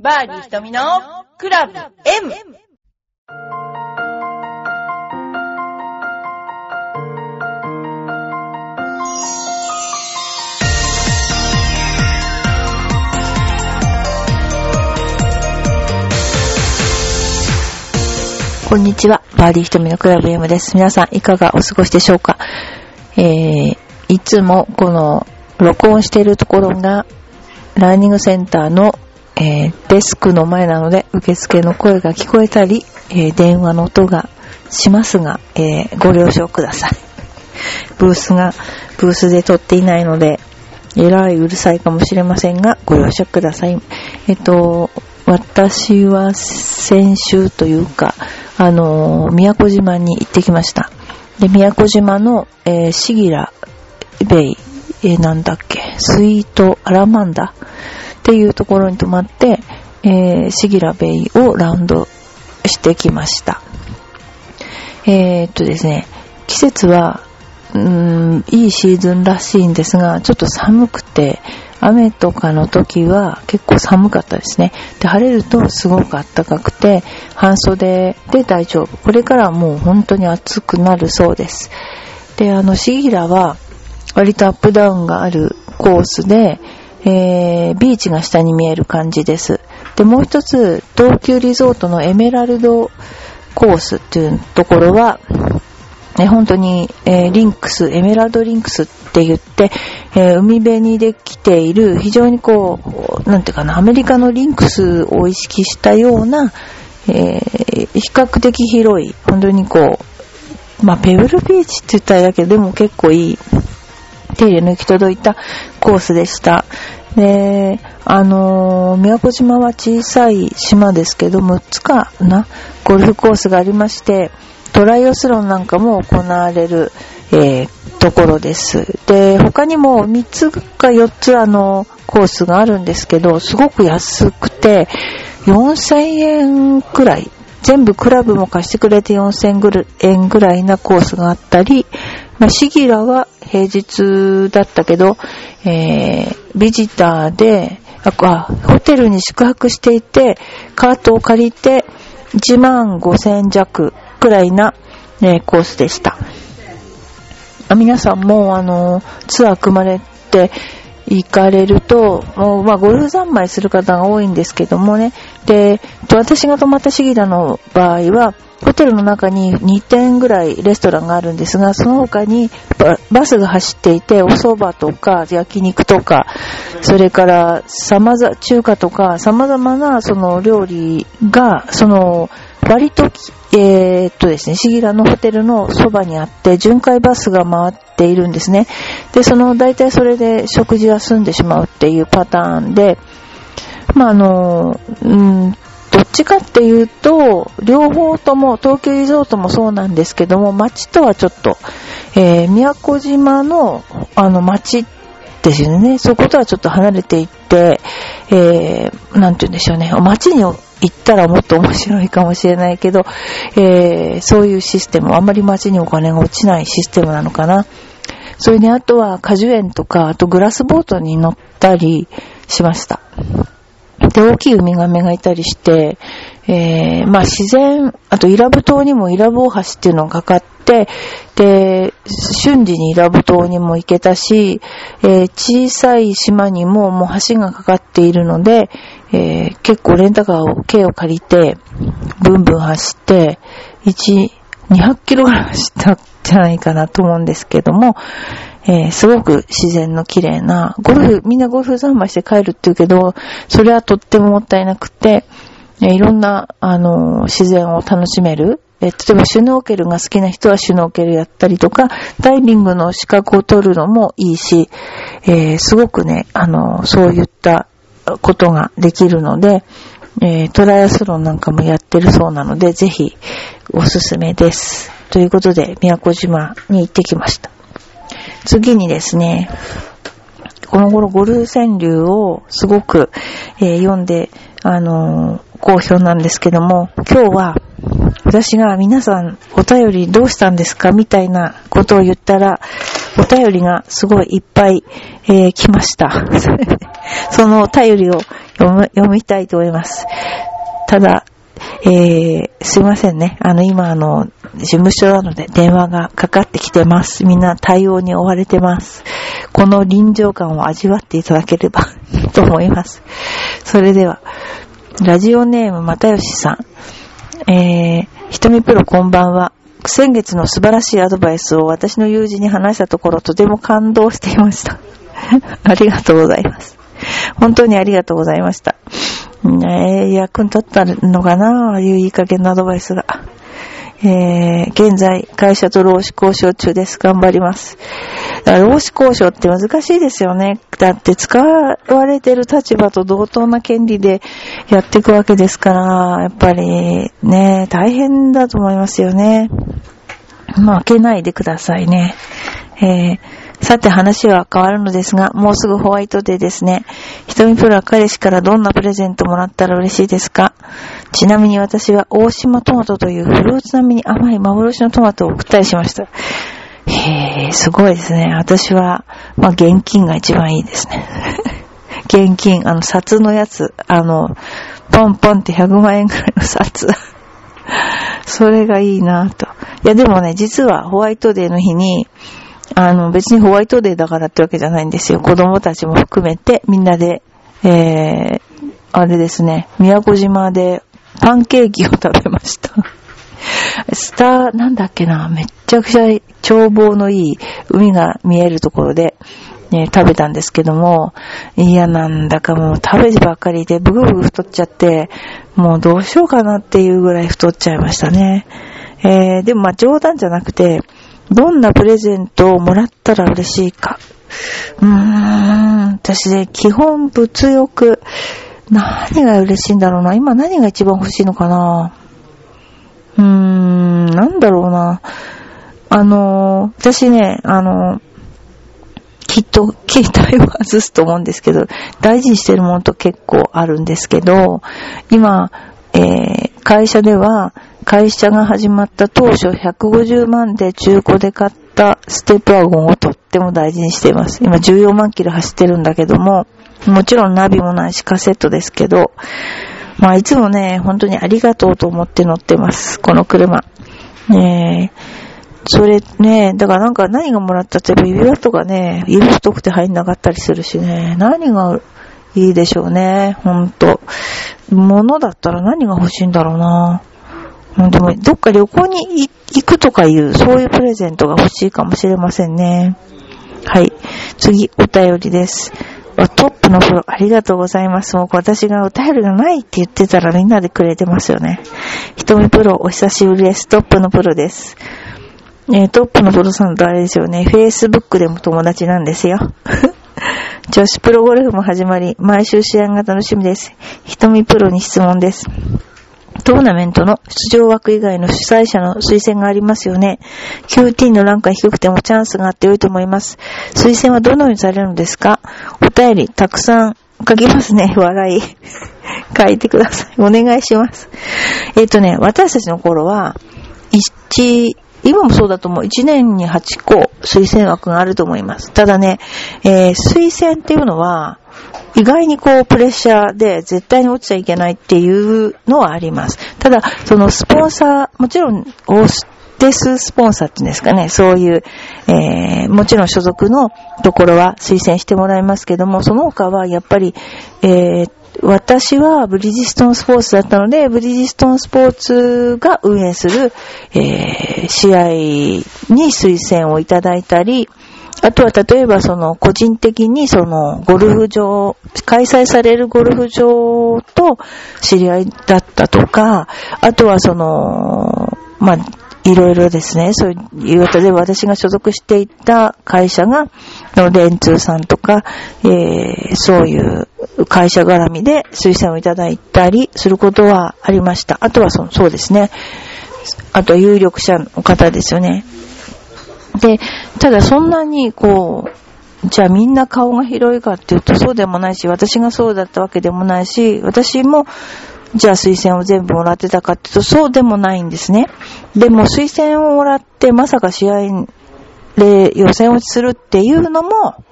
バーディー瞳のクラブ M! こんにちは。バーディー瞳のクラブ M です。皆さんいかがお過ごしでしょうか？えー、いつもこの録音しているところがラーニングセンターの、えー、デスクの前なので受付の声が聞こえたり、えー、電話の音がしますが、えー、ご了承ください。ブースがブースで撮っていないので、えらいうるさいかもしれませんが、ご了承ください。えっと、私は先週というか、あの、宮古島に行ってきました。で、宮古島の、えー、シギラベイ、えー、なんだっけ、スイートアラマンダっていうところに泊まって、えー、シギラベイをラウンドしてきました。えー、っとですね、季節は、うん、いいシーズンらしいんですが、ちょっと寒くて、雨とかの時は結構寒かったですね。で、晴れるとすごく暖かくて、半袖で大丈夫。これからはもう本当に暑くなるそうです。で、あの、シギラは割とアップダウンがあるコースで、えー、ビーチが下に見える感じです。で、もう一つ、東急リゾートのエメラルドコースっていうところは、ね、本当に、えー、リンクス、エメラルドリンクスって言って、えー、海辺にできている、非常にこう、なんていうかな、アメリカのリンクスを意識したような、えー、比較的広い、本当にこう、まあ、ペブルビーチって言ったらだけど、でも結構いい、手入れの行き届いたコースでした。で、あのー、宮古島は小さい島ですけど、6つかな、ゴルフコースがありまして、トライオスロンなんかも行われる、えー、ところです。で、他にも3つか4つあの、コースがあるんですけど、すごく安くて、4000円くらい、全部クラブも貸してくれて4000円ぐらいなコースがあったり、まあ、シギラは平日だったけど、えー、ビジターで、あ、ホテルに宿泊していて、カートを借りて、1万5000弱くらいな、ね、コースでした。皆さんも、あの、ツアー組まれて行かれると、もう、まあ、ゴルフ三昧する方が多いんですけどもね。で、私が泊まったシギラの場合は、ホテルの中に2店ぐらいレストランがあるんですが、その他にバスが走っていて、お蕎麦とか焼肉とか、それから様々、中華とか様々なその料理が、その割と、えー、っとですね、シギラのホテルのそばにあって、巡回バスが回っているんですね。で、その、大体それで食事は済んでしまうっていうパターンで、まあ、あの、うん、ちかっていうと、両方とも、東京リゾートもそうなんですけども、街とはちょっと、えー、宮古島の、あの、街ですよね。そことはちょっと離れていって、えー、て言うんでしょうね。街に行ったらもっと面白いかもしれないけど、えー、そういうシステム、あんまり街にお金が落ちないシステムなのかな。それであとは果樹園とか、あとグラスボートに乗ったりしました。で、大きいウミガメがいたりして、えー、まあ自然、あとイラブ島にもイラブ大橋っていうのがかかって、で、瞬時にイラブ島にも行けたし、えー、小さい島にももう橋がかかっているので、えー、結構レンタカーを、軽を借りて、ブンブン走って、1、200キロぐらい走ったんじゃないかなと思うんですけども、えー、すごく自然の綺麗な、ゴルフ、みんなゴルフ三昧して帰るって言うけど、それはとってももったいなくて、えー、いろんな、あのー、自然を楽しめる。え例えばシュノーケルが好きな人はシュノーケルやったりとか、ダイビングの資格を取るのもいいし、えすごくね、あのそういったことができるので、えー、トライアスロンなんかもやってるそうなので、ぜひおすすめです。ということで、宮古島に行ってきました。次にですね、この頃ゴルフ川柳をすごく、えー、読んで、あのー、好評なんですけども、今日は私が皆さんお便りどうしたんですかみたいなことを言ったら、お便りがすごいいっぱい、えー、来ました。そのお便りを読む読みたいと思います。ただ、えー、すいませんね。あの、今、あの、事務所なので電話がかかってきてます。みんな対応に追われてます。この臨場感を味わっていただければ と思います。それでは、ラジオネーム又吉さん。えー、ひとみプロこんばんは。先月の素晴らしいアドバイスを私の友人に話したところとても感動していました。ありがとうございます。本当にありがとうございました。ね役に立ったのかな？ああいういい加減なアドバイスが。えー、現在、会社と労使交渉中です。頑張ります。労使交渉って難しいですよね。だって使われてる立場と同等な権利でやっていくわけですから、やっぱりね、大変だと思いますよね。まあ、開けないでくださいね。えーさて話は変わるのですが、もうすぐホワイトデーですね。瞳プロは彼氏からどんなプレゼントもらったら嬉しいですか？ちなみに私は大島トマトというフルーツ並みに甘い幻のトマトを送ったりしました。へぇ、すごいですね。私は、まあ、現金が一番いいですね。現金、あの、札のやつ、あの、ポンポンって100万円くらいの札。それがいいなと。いや、でもね、実はホワイトデーの日に、あの、別にホワイトデーだからってわけじゃないんですよ。子供たちも含めて、みんなで、えー、あれですね、宮古島でパンケーキを食べました。スター、なんだっけな、めっちゃくちゃ眺望のいい海が見えるところで、ね、食べたんですけども、いや、なんだかもう食べてばっかりで、ブグブグ太っちゃって、もうどうしようかなっていうぐらい太っちゃいましたね。えー、でもまあ冗談じゃなくて、どんなプレゼントをもらったら嬉しいか。うーん、私ね、基本物欲、何が嬉しいんだろうな。今何が一番欲しいのかな。うーん、なんだろうな。あの、私ね、あの、きっと携帯を外すと思うんですけど、大事にしてるものと結構あるんですけど、今、えー、会社では、会社が始まった当初150万で中古で買ったステップワゴンをとっても大事にしています。今14万キロ走ってるんだけども、もちろんナビもないしカセットですけど、まあいつもね、本当にありがとうと思って乗ってます。この車。ねえ。それね、だからなんか何がもらったって指輪とかね、指太くて入んなかったりするしね、何がいいでしょうね、ほんと。物だったら何が欲しいんだろうな。でも、どっか旅行に行くとかいう、そういうプレゼントが欲しいかもしれませんね。はい。次、お便りです。トップのプロ、ありがとうございます。もう私がお便りがないって言ってたらみんなでくれてますよね。ひとみプロ、お久しぶりです。トップのプロです。えー、トップのプロさんとあれですよね。Facebook でも友達なんですよ。女子プロゴルフも始まり、毎週試合が楽しみです。ひとみプロに質問です。トーナメントの出場枠以外の主催者の推薦がありますよね。QT のランクが低くてもチャンスがあって良いと思います。推薦はどのようにされるのですか？お便りたくさん書きますね。笑い。書いてください。お願いします。えっ、ー、とね、私たちの頃は、1、今もそうだと思う。1年に8個推薦枠があると思います。ただね、えー、推薦っていうのは、意外にこうプレッシャーで絶対に落ちちゃいけないっていうのはあります。ただ、そのスポンサー、もちろん、オーステススポンサーっていうんですかね、そういう、えー、もちろん所属のところは推薦してもらいますけども、その他はやっぱり、えー、私はブリヂストンスポーツだったので、ブリヂストンスポーツが運営する、えー、試合に推薦をいただいたり、あとは例えばその個人的にそのゴルフ場、開催されるゴルフ場と知り合いだったとか、あとはその、まあ、いろいろですね、そういう、例えば私が所属していた会社が、電通さんとか、えー、そういう会社絡みで推薦をいただいたりすることはありました。あとはそそうですね。あと有力者の方ですよね。で、ただそんなにこう、じゃあみんな顔が広いかっていうとそうでもないし、私がそうだったわけでもないし、私も、じゃあ推薦を全部もらってたかっていうとそうでもないんですね。でも推薦をもらってまさか試合で予選落ちするっていうのも、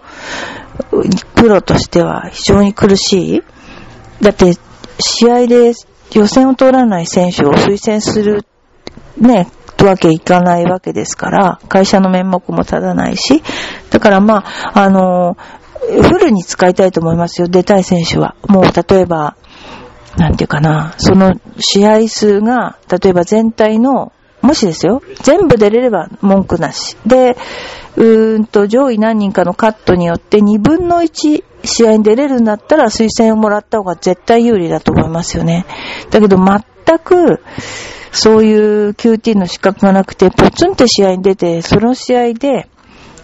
プロとしては非常に苦しい。だって、試合で予選を通らない選手を推薦する、ね、とわけいかないわけですから、会社の面目も立たないし、だからまあ、あの、フルに使いたいと思いますよ、出たい選手は。もう例えば、なんていうかな、その試合数が、例えば全体の、もしですよ、全部出れれば文句なし。で、うーんと、上位何人かのカットによって2分の1試合に出れるんだったら推薦をもらった方が絶対有利だと思いますよね。だけど全く、そういう QT の資格がなくて、ポツンって試合に出て、その試合で、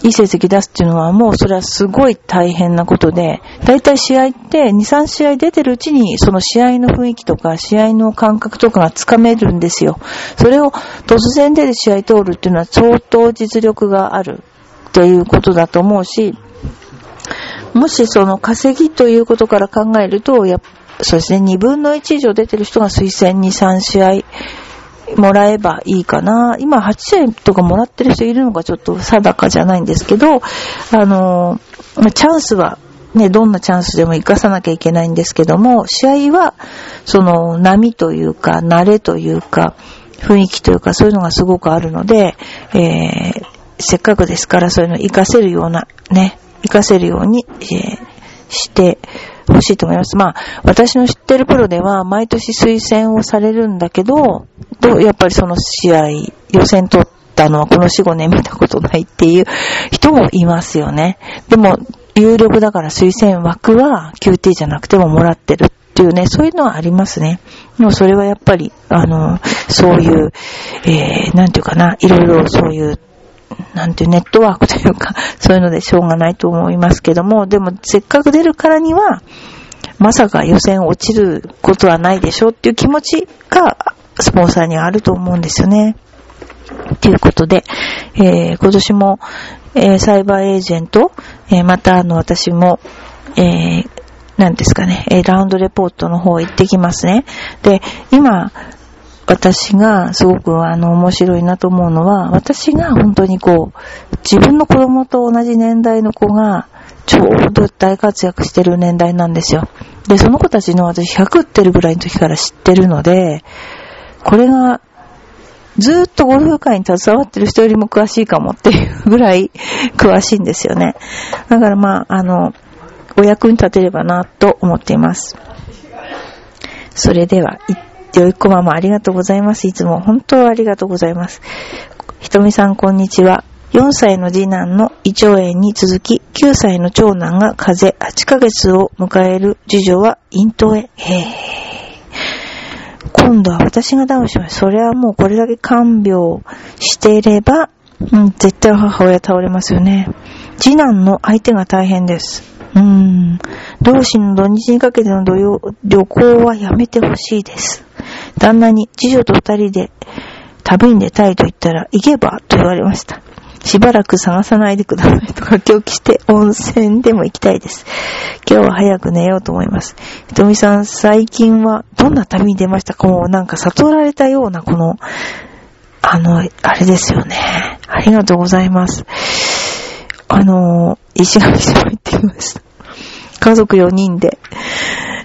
いい成績出すっていうのはもうそれはすごい大変なことで、だいたい試合って2、3試合出てるうちにその試合の雰囲気とか試合の感覚とかがつかめるんですよ。それを突然出る試合通るっていうのは相当実力があるっていうことだと思うし、もしその稼ぎということから考えると、やそうですね、2分の1以上出てる人が推薦2、3試合もらえばいいかな。今8試合とかもらってる人いるのがちょっと定かじゃないんですけど、あの、チャンスはね、どんなチャンスでも活かさなきゃいけないんですけども、試合は、その波というか、慣れというか、雰囲気というか、そういうのがすごくあるので、えー、せっかくですからそういうの活かせるような、ね、活かせるように、えー、してほしいと思います。まあ、私の知ってるプロでは、毎年推薦をされるんだけど、と、やっぱりその試合、予選取ったのはこの4、5年見たことないっていう人もいますよね。でも、有力だから推薦枠は QT じゃなくてももらってるっていうね、そういうのはありますね。でもそれはやっぱり、あの、そういう、えー、なんていうかな、いろいろそういうなんていうネットワークというか、そういうのでしょうがないと思いますけども、でもせっかく出るからには、まさか予選落ちることはないでしょうっていう気持ちが、スポンサーにはあると思うんですよね。ということで、えー、今年も、えー、サイバーエージェント、えー、またあの私も、えー、なんですかね、えラウンドレポートの方行ってきますね。で、今、私がすごくあの面白いなと思うのは、私が本当にこう、自分の子供と同じ年代の子が、ちょうど大活躍してる年代なんですよ。で、その子たちの私100売ってるぐらいの時から知ってるので、これが、ずっとゴルフ界に携わってる人よりも詳しいかもっていうぐらい詳しいんですよね。だからまあ、あの、お役に立てればなと思っています。それでは、よいこママありがとうございます。いつも本当ありがとうございます。ひとみさんこんにちは。4歳の次男の胃腸炎に続き、9歳の長男が風邪8ヶ月を迎える次女は咽頭炎。へぇ今度は私がダウンします。それはもうこれだけ看病していれば、うん、絶対母親倒れますよね。次男の相手が大変です。うん。両親の土日にかけての旅行はやめてほしいです。旦那に次女と二人で旅に出たいと言ったら、行けばと言われました。しばらく探さないでくださいとか狂気して温泉でも行きたいです。今日は早く寝ようと思います。ひとみさん、最近はどんな旅に出ましたか？もうなんか悟られたようなこの、あの、あれですよね。ありがとうございます。あの、石垣島行ってきました。家族4人で。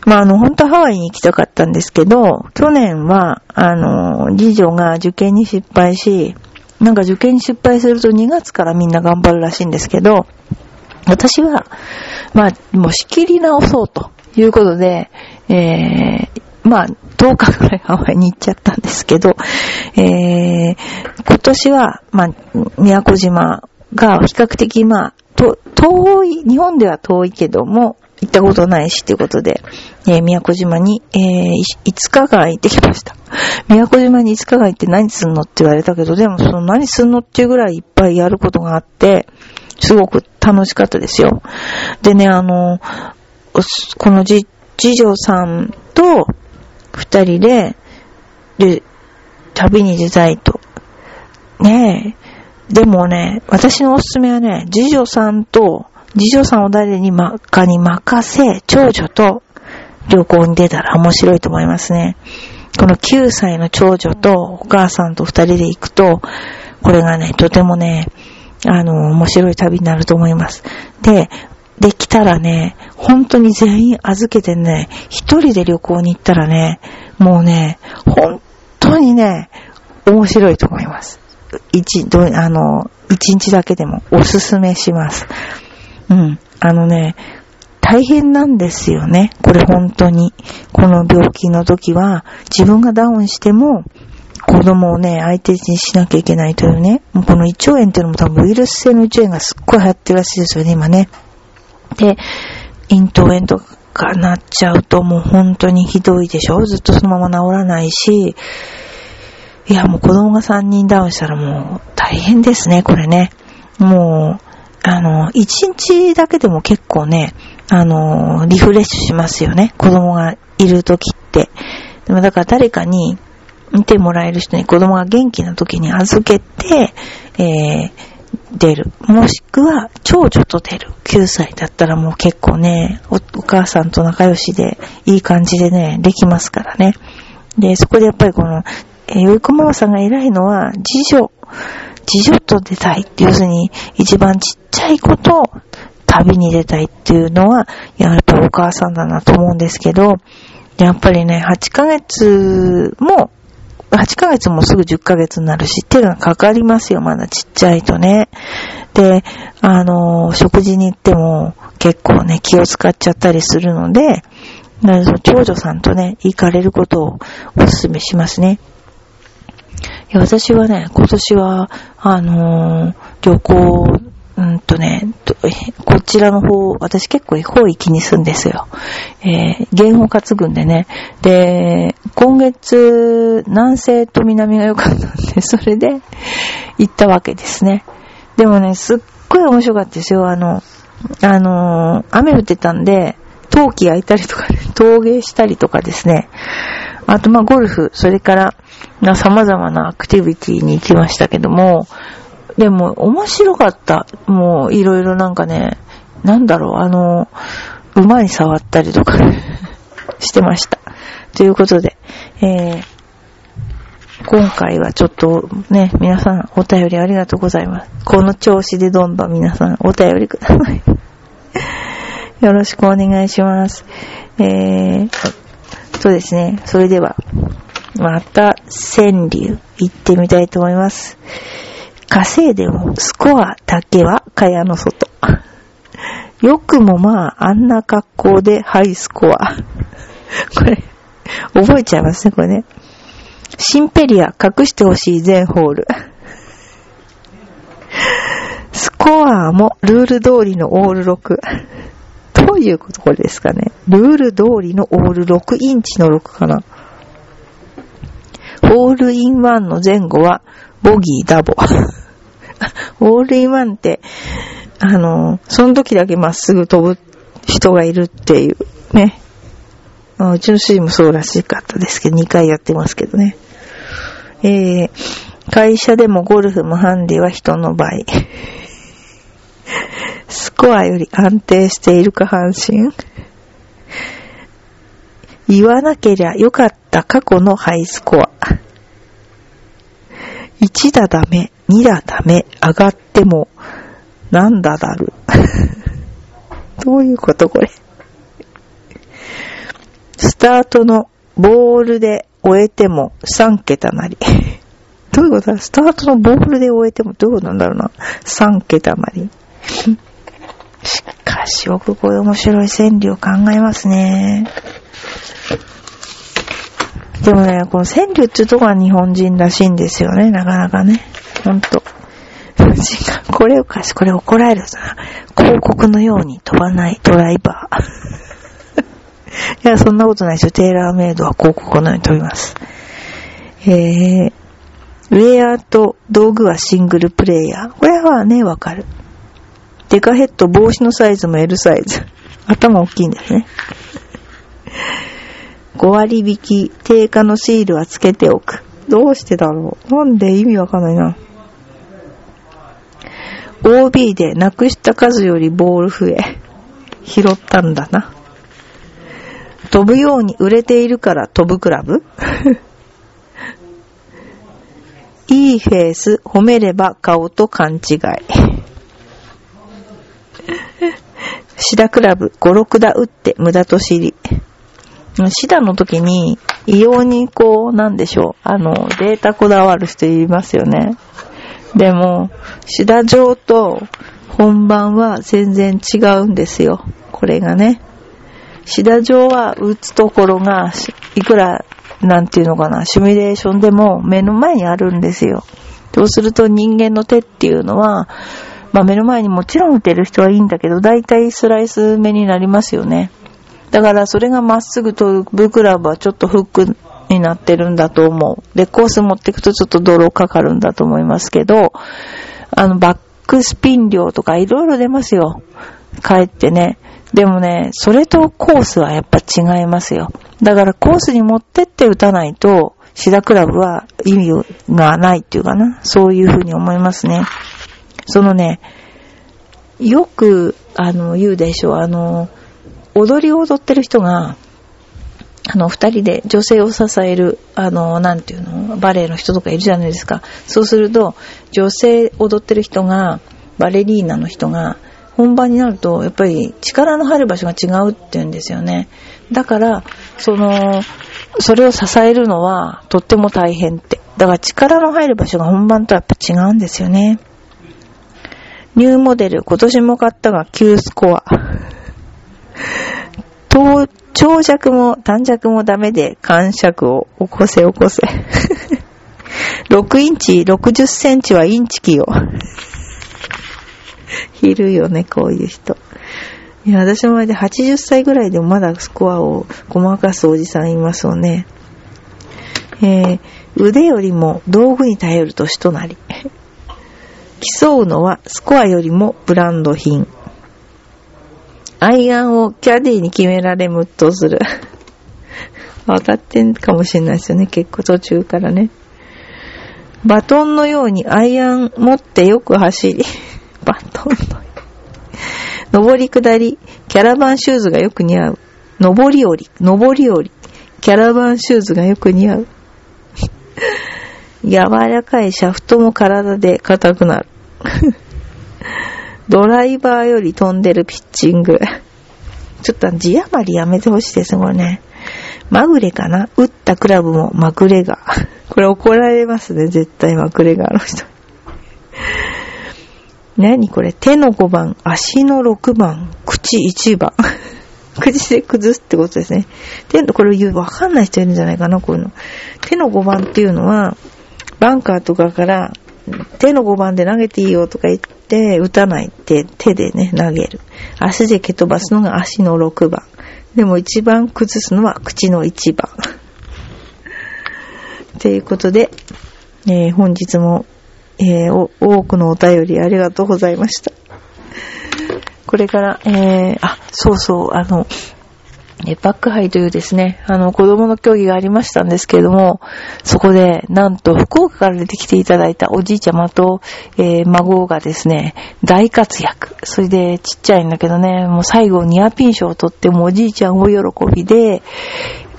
まあ、あの、本当はハワイに行きたかったんですけど、去年は、あの、次女が受験に失敗し、なんか受験に失敗すると2月からみんな頑張るらしいんですけど、私は、まあ、もう仕切り直そうということで、えー、まあ、10日くらいハワイに行っちゃったんですけど、えー、今年は、まあ、宮古島が比較的、まあ、と遠い、日本では遠いけども、行ったことないしということで、えー、宮古島に、えー、5日間行ってきました。宮古島に5日間行って何すんのって言われたけど、でもその何すんのっていうぐらいいっぱいやることがあって、すごく楽しかったですよ。でね、あの、このじ次女さんと二人で、で、旅に出たいと。ねえ。でもね、私のおすすめはね、次女さんと次女さんを誰にま、かに任せ、長女と旅行に出たら面白いと思いますね。この9歳の長女とお母さんと二人で行くと、これがね、とてもね、あの、面白い旅になると思います。で、できたらね、本当に全員預けてね、一人で旅行に行ったらね、もうね、本当にね、面白いと思います。一、どあの、一日だけでもおすすめします。うん。あのね、大変なんですよね。これ本当に。この病気の時は、自分がダウンしても、子供をね、相手にしなきゃいけないというね。もうこの胃腸炎っていうのも多分ウイルス性の胃腸炎がすっごい流行ってるらしいですよね、今ね。で、咽頭炎とかなっちゃうともう本当にひどいでしょずっとそのまま治らないし、いや、もう子供が3人ダウンしたらもう大変ですね、これね。もう、あの、1日だけでも結構ね、あの、リフレッシュしますよね。子供がいる時って。でもだから誰かに見てもらえる人に子供が元気な時に預けて、えー、出る。もしくは、長女と出る。9歳だったらもう結構ねお、お母さんと仲良しで、いい感じでね、できますからね。で、そこでやっぱりこの、えー、よいこママさんが偉いのは、次女、次女と出たい、要するに、一番ちっちゃい子と旅に出たいっていうのは、やっぱお母さんだなと思うんですけど、やっぱりね、8ヶ月も、8ヶ月もすぐ10ヶ月になるし、手がかかりますよ、まだちっちゃいとね。で、あの、食事に行っても結構ね、気を使っちゃったりするので、長女さんとね、行かれることをお勧めしますね。や私はね、今年は、あのー、旅行、うんとね、こちらの方、私結構方域に住んですよ。えー、言語担ぐんでね。で、今月、南西と南が良かったんで、それで行ったわけですね。でもね、すっごい面白かったですよ。あの、あのー、雨降ってたんで、陶器焼いたりとか、ね、陶芸したりとかですね。あと、ま、ゴルフ、それから、な、様々なアクティビティに行きましたけども、でも、面白かった。もう、いろいろなんかね、なんだろう、あの、馬に触ったりとか してました。ということで、えー、今回はちょっとね、皆さんお便りありがとうございます。この調子でどんどん皆さんお便りください。よろしくお願いします。えー、そうですね。それでは、また、川柳、行ってみたいと思います。稼いでも、スコアだけは蚊帳の外。よくもまあ、あんな格好でハイスコア。これ、覚えちゃいますね、これね。シンペリア、隠してほしい全ホール。スコアもルール通りのオール6。どういうことこれですかね。ルール通りのオール6インチの6かな。ホールインワンの前後は、ボギー、ダボ。ホールインワンって、あの、その時だけまっすぐ飛ぶ人がいるっていう、ね。うちの主人もそうらしかったですけど、2回やってますけどね。えー、会社でもゴルフもハンディは人の倍。スコアより安定しているか半身言わなけりゃよかった過去のハイスコア。1打ダメ、2打ダメ、上がっても、なんだだる。どういうことこれ。スタートのボールで終えても3桁なり。どういうことだ？スタートのボールで終えてもどういうことなんだろうな。3桁なり。しかし、よくこういう面白い川柳を考えますね。でもね、この川柳っていうとこは日本人らしいんですよね、なかなかね。ほんと。これをかしい、これ怒られるぞな。広告のように飛ばないドライバー。いや、そんなことないですよ。テーラーメイドは広告のように飛びます。えー、ウェアと道具はシングルプレイヤー。これはね、わかる。デカヘッド、帽子のサイズも L サイズ。頭大きいんですね。5割引き、定価のシールはつけておく。どうしてだろう？なんで意味わかんないな。OB でなくした数よりボール増え。拾ったんだな。飛ぶように売れているから飛ぶクラブ いいフェイス褒めれば顔と勘違い。シダクラブ、五六打打って無駄と知り。シダの時に、異様にこう、なんでしょう、あの、データこだわる人いますよね。でも、シダ上と本番は全然違うんですよ。これがね。シダ上は打つところが、いくら、なんていうのかな、シミュレーションでも目の前にあるんですよ。そうすると人間の手っていうのは、まあ目の前にもちろん打てる人はいいんだけど、だいたいスライス目になりますよね。だからそれがまっすぐ飛ぶクラブはちょっとフックになってるんだと思う。で、コース持っていくとちょっと泥かかるんだと思いますけど、あの、バックスピン量とかいろいろ出ますよ。帰ってね。でもね、それとコースはやっぱ違いますよ。だからコースに持ってって打たないと、シダクラブは意味がないっていうかな。そういうふうに思いますね。そのね、よく、あの、言うでしょう。あの、踊りを踊ってる人が、あの、二人で女性を支える、あの、なんていうの、バレエの人とかいるじゃないですか。そうすると、女性踊ってる人が、バレリーナの人が、本番になると、やっぱり力の入る場所が違うって言うんですよね。だから、その、それを支えるのはとっても大変って。だから力の入る場所が本番とはやっぱ違うんですよね。ニューモデル、今年も買ったが9スコア。長尺も短尺もダメで、感触を起こせ起こせ。6インチ、60センチはインチキよ。いるよね、こういう人。いや、私の前で80歳ぐらいでもまだスコアをごまかすおじさんいますよね。えー、腕よりも道具に頼る年となり。競うのはスコアよりもブランド品。アイアンをキャディに決められムッとする。当たってんかもしれないですよね、結構途中からね。バトンのようにアイアン持ってよく走り。バトンの。上り下り、キャラバンシューズがよく似合う。上り下り、上り下り、キャラバンシューズがよく似合う。柔らかいシャフトも体で硬くなる。ドライバーより飛んでるピッチング。ちょっと字余りやめてほしいですこれね。まぐれかな打ったクラブもまぐれが。これ怒られますね、絶対まぐれがあの人。何これ手の5番、足の6番、口1番。口で崩すってことですね。手の、これ言う、わかんない人いるんじゃないかな、こういうの。手の5番っていうのは、バンカーとかから手の5番で投げていいよとか言って、打たないって手でね、投げる。足で蹴飛ばすのが足の6番。でも一番崩すのは口の1番。ということで、えー、本日も、えー、多くのお便りありがとうございました。これから、えー、あ、そうそう、あの、え、バックハイというですね、あの、子供の競技がありましたんですけれども、そこで、なんと、福岡から出てきていただいたおじいちゃまと、えー、孫がですね、大活躍。それで、ちっちゃいんだけどね、もう最後ニアピン賞を取って、もおじいちゃん大喜びで、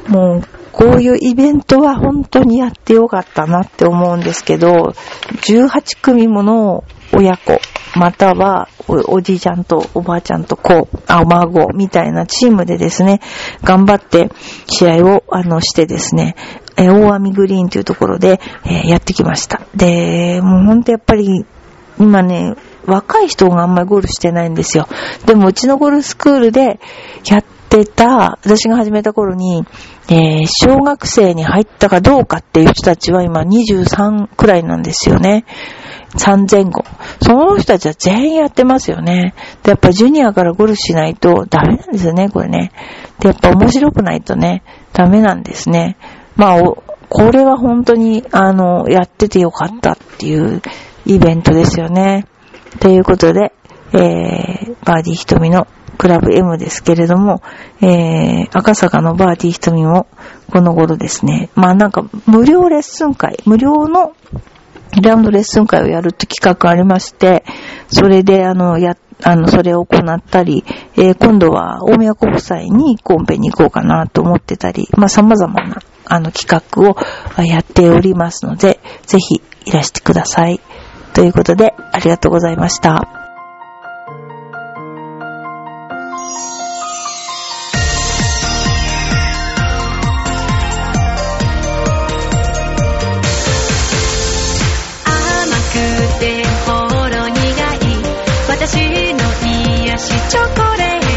もう、こういうイベントは本当にやってよかったなって思うんですけど、18組もの親子、またはおおじいちゃんとおばあちゃんと子、あ、お孫みたいなチームでですね、頑張って試合をあのしてですね、え大網グリーンというところで、えー、やってきました。で、もうほんとやっぱり今ね、若い人があんまりゴールしてないんですよ。でもうちのゴルスクールでやってた、私が始めた頃に、えー、小学生に入ったかどうかっていう人たちは今23くらいなんですよね。3000後。その人たちは全員やってますよね。で、やっぱジュニアからゴルフしないとダメなんですよね、これね。で、やっぱ面白くないとね、ダメなんですね。まあ、これは本当に、あの、やっててよかったっていうイベントですよね。ということで、えー、バーディー瞳のクラブ M ですけれども、えー、赤坂のバーディー瞳もこの頃ですね、まあなんか無料レッスン会、無料のラウンドレッスン会をやるって企画ありまして、それで、あの、や、あの、それを行ったり、えー、今度は大宮国際にコンペに行こうかなと思ってたり、まあ、様々な、あの、企画をやっておりますので、ぜひいらしてください。ということで、ありがとうございました。子チョコレート